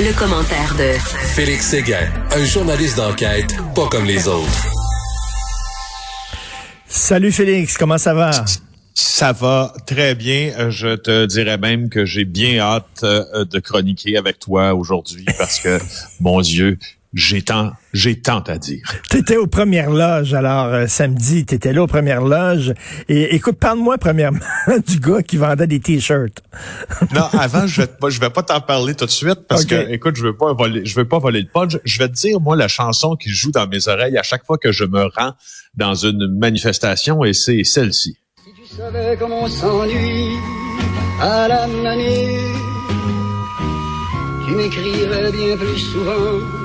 Le, commentaire de Félix Séguin, un journaliste d'enquête pas comme les autres. Salut Félix, comment ça va? Ça va très bien. Euh, je te dirais même que j'ai bien hâte euh, de chroniquer avec toi aujourd'hui parce que, mon Dieu, j'ai tant, j'ai tant à dire. T'étais aux premières loges, alors euh, samedi, t'étais là aux premières loges. Et écoute, parle-moi premièrement du gars qui vendait des t-shirts. non, avant, je vais pas, je vais pas t'en parler tout de suite parce que, écoute, je veux pas voler, je veux pas voler le punch. Je vais te dire moi la chanson qui joue dans mes oreilles à chaque fois que je me rends dans une manifestation et c'est celle-ci. Si tu savais comment on s'ennuie à la manée, tu m'écrirais bien plus souvent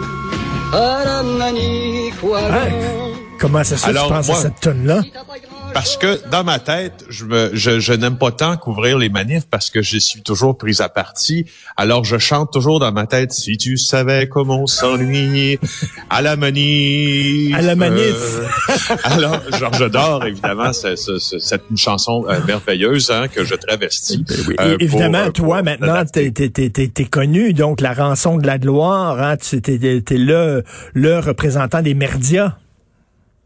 Hein? Comment ça se fait que tu Alors, penses à cette tonne-là? Parce que dans ma tête, je, me, je, je n'aime pas tant couvrir les manifs parce que je suis toujours prise à partie. Alors je chante toujours dans ma tête si tu savais comment on s'ennuie à la manif. À la manif. Euh, alors Georges d'or évidemment c'est, c'est- c'est- c'est une chanson euh, merveilleuse hein, que je travestis. Oui, euh, évidemment, pour, toi, pour maintenant, t'es, t'es, t'es, t'es connu, donc la rançon de la gloire, hein, t'es, t'es le, le représentant des merdias.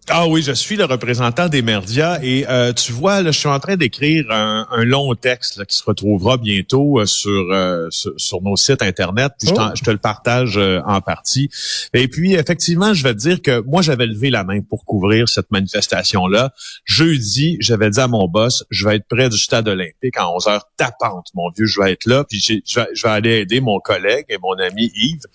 Ah oui, je suis le représentant des médias et euh, tu vois, là, je suis en train d'écrire un, un long texte là, qui se retrouvera bientôt euh, sur, euh, sur sur nos sites internet. Puis je, Oh. je te le partage euh, en partie. Et puis effectivement, je vais te dire que moi j'avais levé la main pour couvrir cette manifestation là. Jeudi, j'avais dit à mon boss, je vais être près du stade olympique à 11 heures tapante, mon vieux, je vais être là. Puis je vais, je vais aller aider mon collègue et mon ami Yves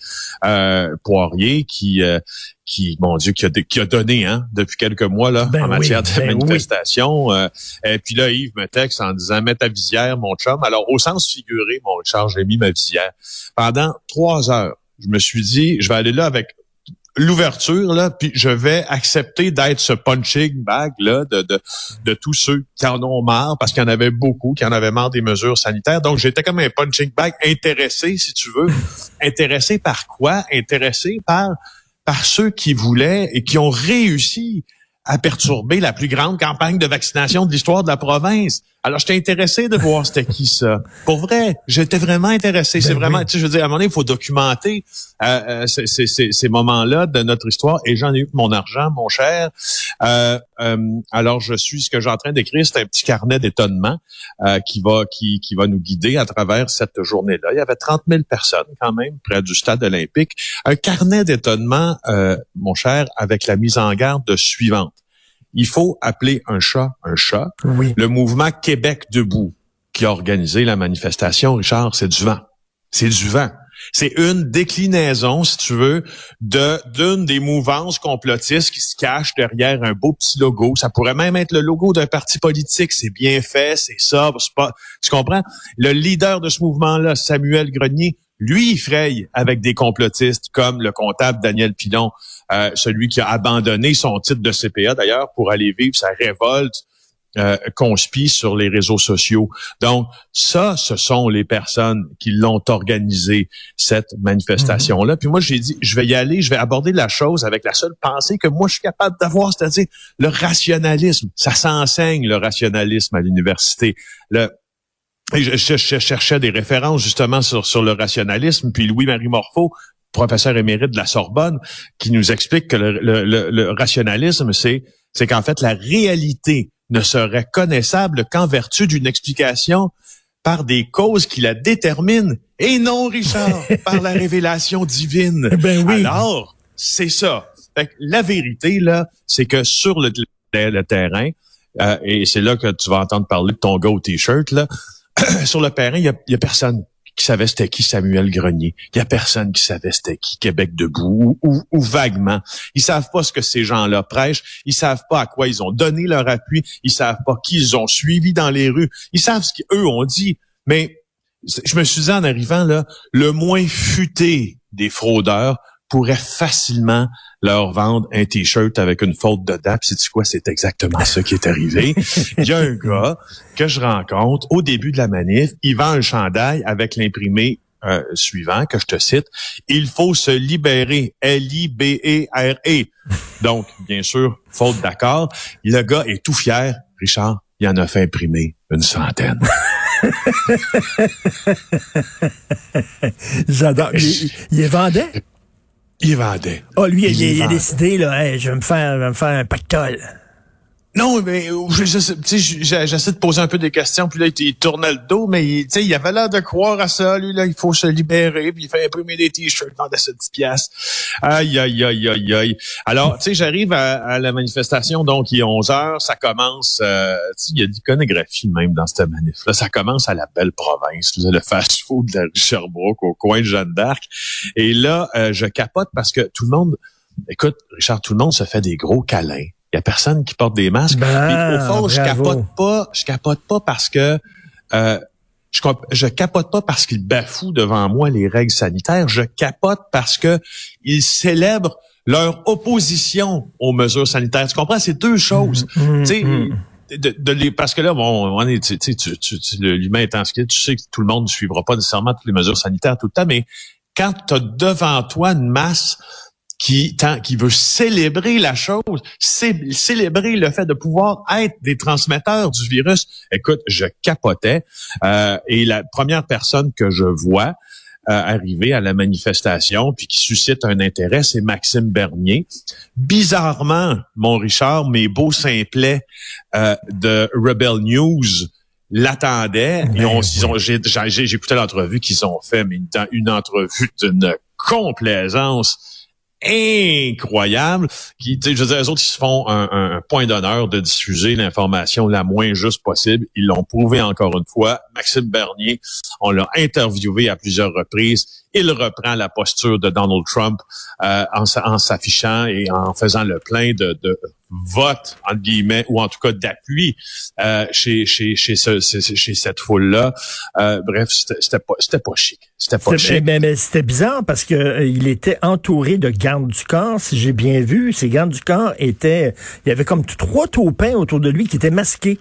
euh, Poirier qui euh, qui, mon Dieu, qui a, qui a donné hein, depuis quelques mois là, Ben en oui, matière de ben oui. manifestation. euh, et puis là, Yves me texte en disant Mets ta visière, mon chum. Alors, au sens figuré, mon Richard, j'ai mis ma visière. Pendant trois heures, je me suis dit, je vais aller là avec l'ouverture, là, puis je vais accepter d'être ce punching bag là de, de, de tous ceux qui en ont marre, parce qu'il y en avait beaucoup qui en avaient marre des mesures sanitaires. Donc, j'étais comme un punching bag intéressé, si tu veux. intéressé par quoi? Intéressé par par ceux qui voulaient et qui ont réussi à perturber la plus grande campagne de vaccination de l'histoire de la province. Alors, j'étais intéressé de voir c'était qui ça. Pour vrai, j'étais vraiment intéressé. c'est Ben vraiment, oui. tu sais, je veux dire, à un moment donné, il faut documenter euh, euh, ces, ces- ces- ces moments-là de notre histoire. Et j'en ai eu pour mon argent, mon cher. Euh, euh, alors, je suis, ce que j'ai en train d'écrire, c'est un petit carnet d'étonnement euh, qui va qui, qui va nous guider à travers cette journée-là. Il y avait 30 000 personnes quand même près du stade olympique. Un carnet d'étonnement, euh, mon cher, avec la mise en garde suivante. Il faut appeler un chat un chat. Oui. Le mouvement Québec debout qui a organisé la manifestation, Richard, c'est du vent. C'est du vent. C'est une déclinaison, si tu veux, de d'une des mouvances complotistes qui se cachent derrière un beau petit logo. Ça pourrait même être le logo d'un parti politique. C'est bien fait, c'est ça, c'est pas. Tu comprends? Le leader de ce mouvement-là, Samuel Grenier, lui, il fraye avec des complotistes comme le comptable Daniel Pilon, euh, celui qui a abandonné son titre de CPA d'ailleurs pour aller vivre sa révolte euh, conspi sur les réseaux sociaux. Donc, ça, ce sont les personnes qui l'ont organisé, cette manifestation-là. Puis moi, j'ai dit, je vais y aller, je vais aborder la chose avec la seule pensée que moi, je suis capable d'avoir, c'est-à-dire le rationalisme. Ça s'enseigne, le rationalisme à l'université. Le, et je, je- je cherchais des références justement sur, sur le rationalisme. Puis Louis-Marie Morfaux, professeur émérite de la Sorbonne, qui nous explique que le, le- le- le rationalisme, c'est c'est qu'en fait, la réalité ne serait connaissable qu'en vertu d'une explication par des causes qui la déterminent. Et non, Richard, par la révélation divine. Ben oui. Alors, c'est ça. Fait que la vérité, là, c'est que sur le, le- le terrain, euh, et c'est là que tu vas entendre parler de ton gars au T-shirt, là, sur le terrain, il y a, personne qui savait c'était qui Samuel Grenier. Il y a personne qui savait c'était qui Québec debout ou, ou, ou vaguement. Ils savent pas ce que ces gens-là prêchent. Ils savent pas à quoi ils ont donné leur appui. Ils savent pas qui ils ont suivi dans les rues. Ils savent ce qu'eux ont dit. Mais je me suis dit en arrivant là, le moins futé des fraudeurs pourrait facilement leur vendre un t-shirt avec une faute dedans. Puis c'est quoi, c'est exactement ça qui est arrivé. Il y a un gars que je rencontre au début de la manif, il vend un chandail avec l'imprimé euh, suivant que je te cite. Il faut se libérer. L-I-B-E-R-E. Donc, bien sûr, faute d'accord. Le gars est tout fier. Richard, il en a fait imprimer une centaine. J'adore. Il, il les vendait? Il vendait. Oh, lui, il, il a décidé, là, Hey, je vais me faire, je vais me faire un pactole. Non, mais euh, je, je, j'essaie de poser un peu des questions, puis là, il, tournait le dos, mais il, il avait l'air de croire à ça, lui, là, il faut se libérer, puis il fait imprimer des t-shirts, vendait ça 10 piastres. Aïe, aïe, aïe, aïe, aïe. Alors, tu sais, j'arrive à, à la manifestation, donc il est 11 heures, ça commence, euh, il y a de l'iconographie même dans cette manif-là, ça commence à la belle province, là, le fast-food de la Sherbrooke, au coin de Jeanne d'Arc, et là, euh, je capote parce que tout le monde, écoute, Richard, tout le monde se fait des gros câlins. Il y a personne qui porte des masques. Ben, au fond, je capote pas, je capote pas parce que euh, je, capote pas parce qu'ils bafouent devant moi les règles sanitaires. Je capote parce que ils célèbrent leur opposition aux mesures sanitaires. Tu comprends? C'est deux choses. Mm, Tu sais, mm. de, de les, parce que là, bon, on est, tu, tu, tu, l'humain étant ce qu'il tu sais que tout le monde ne suivra pas nécessairement toutes les mesures sanitaires tout le temps, mais quand tu as devant toi une masse qui, tant- qui veut célébrer la chose, cé- célébrer le fait de pouvoir être des transmetteurs du virus. Écoute, je capotais. Euh, et la première personne que je vois euh, arriver à la manifestation, puis qui suscite un intérêt, c'est Maxime Bernier. Bizarrement, mon Richard, mes beaux simplets euh, de Rebel News l'attendaient. Ils ont, ils ont- j'ai, j'ai, j'ai écouté l'entrevue qu'ils ont fait, mais une, une entrevue d'une complaisance incroyable. Qui, je veux dire, eux autres, ils se font un, point d'honneur de diffuser l'information la moins juste possible. Ils l'ont prouvé encore une fois. Maxime Bernier, on l'a interviewé à plusieurs reprises. Il reprend la posture de Donald Trump euh, en, s'a- en s'affichant et en faisant le plein de votes, entre guillemets, ou en tout cas d'appui euh, chez, chez, chez, ce- chez, chez cette foule-là. Euh, bref, c'était pas, c'était pas chic. C'était pas chic. ben, ben, c'était bizarre parce que euh, il était entouré de gardes du corps, si j'ai bien vu. Ces gardes du corps étaient, il y avait comme trois taupins autour de lui qui étaient masqués.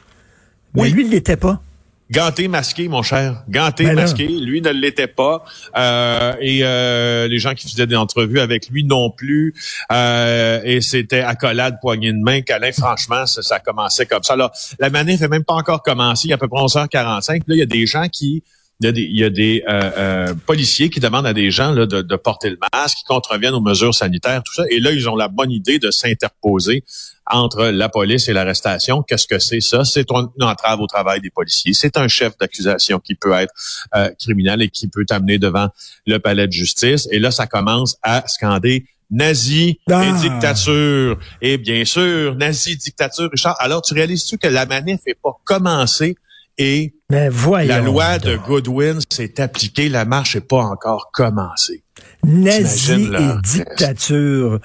Mais Oui. lui, il l'était pas. Ganté masqué, mon cher. Ganté Ben masqué. Lui ne l'était pas. Euh, et euh, les gens qui faisaient des entrevues avec lui non plus. Euh, et c'était accolade, poignée de main. Câlin, franchement, ça, ça commençait comme ça. Alors, la manif n'est même pas encore commencé. Il y a à peu près 11h45. Puis Là, il y a des gens qui... Il y a des, il y a des euh, euh, policiers qui demandent à des gens là, de, de porter le masque, qui contreviennent aux mesures sanitaires, tout ça. Et là, ils ont la bonne idée de s'interposer entre la police et l'arrestation. Qu'est-ce que c'est ça? C'est une entrave au travail des policiers. C'est un chef d'accusation qui peut être euh, criminel et qui peut t'amener devant le palais de justice. Et là, ça commence à scander nazi Ah. et dictature. Et bien sûr, nazi, dictature, Richard. Alors, tu réalises-tu que la manif n'est pas commencée et Mais la loi de. Goodwin s'est appliquée, la marche n'est pas encore commencée. Nazi et dictature.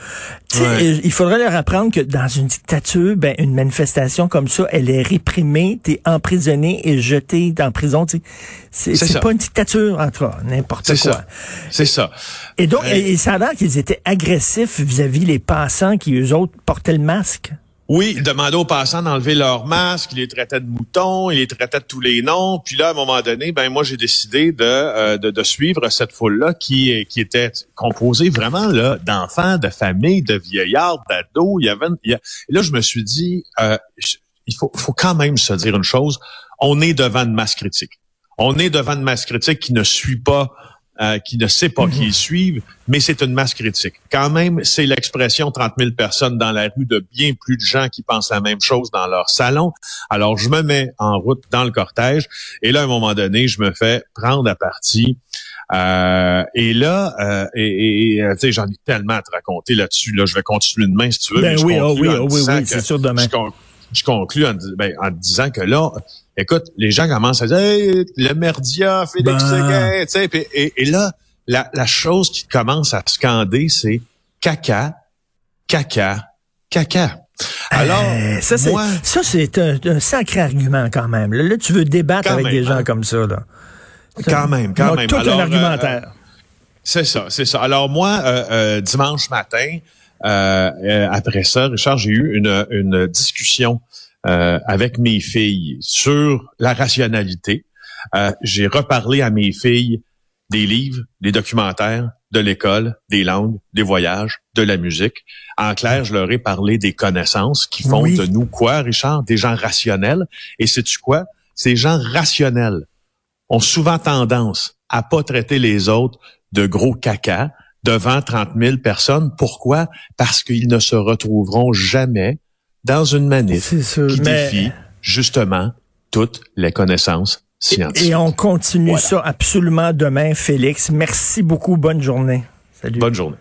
Ouais. Il faudrait leur apprendre que dans une dictature, ben, une manifestation comme ça, elle est réprimée, t'es emprisonné et jeté en prison. C'est pas une dictature, en tout cas, n'importe C'est quoi. ça. C'est ça. Et donc, Ouais. et, et ça a l'air qu'ils étaient agressifs vis-à-vis les passants qui, eux autres, portaient le masque. Oui, il demandait aux passants d'enlever leur masque, il les traitait de moutons, il les traitait de tous les noms. Puis là, à un moment donné, ben moi j'ai décidé de, euh, de, suivre cette foule-là qui, qui était composée vraiment là d'enfants, de familles, de vieillards, d'ados. Il y avait, et là je me suis dit, euh, il faut, faut quand même se dire une chose. On est devant une masse critique. On est devant une masse critique qui ne suit pas euh, qui ne sait pas qui ils suivent, mais c'est une masse critique. Quand même, c'est l'expression 30 000 personnes dans la rue de bien plus de gens qui pensent la même chose dans leur salon. Alors, je me mets en route dans le cortège et là, à un moment donné, je me fais prendre à partie. Euh, et là, euh, et, et, euh, tu sais, j'en ai tellement à te raconter là-dessus. Là, je vais continuer demain si tu veux. Ben oui, oh oui, oh oui, oui, c'est sûr demain. je, je conclus en, ben, en disant que là, écoute, les gens commencent à dire hey, le merdia, Félix Ben. Séguin, tu sais, puis- et, et là, la, la chose qui commence à scander, c'est caca, caca, caca. Alors, Euh, ça, c'est, moi, ça, c'est un, un sacré argument quand même. Là, tu veux débattre Quand avec même, des gens hein. comme ça. Là. Quand même, quand même. tout Alors, un euh, argumentaire. C'est ça, c'est ça. Alors moi, euh, dimanche matin, après ça, Richard, j'ai eu une, une discussion euh, avec mes filles sur la rationalité. Euh, j'ai reparlé à mes filles des livres, des documentaires, de l'école, des langues, des voyages, de la musique. En clair, je leur ai parlé des connaissances qui font Oui. de nous quoi, Richard? Des gens rationnels. Et sais-tu quoi? Ces gens rationnels ont souvent tendance à pas traiter les autres de gros caca devant 30 000 personnes. Pourquoi? Parce qu'ils ne se retrouveront jamais dans une manif qui mais- défie justement toutes les connaissances scientifiques. Et on continue Voilà. ça absolument demain, Félix. Merci beaucoup. Bonne journée. Salut. Bonne journée.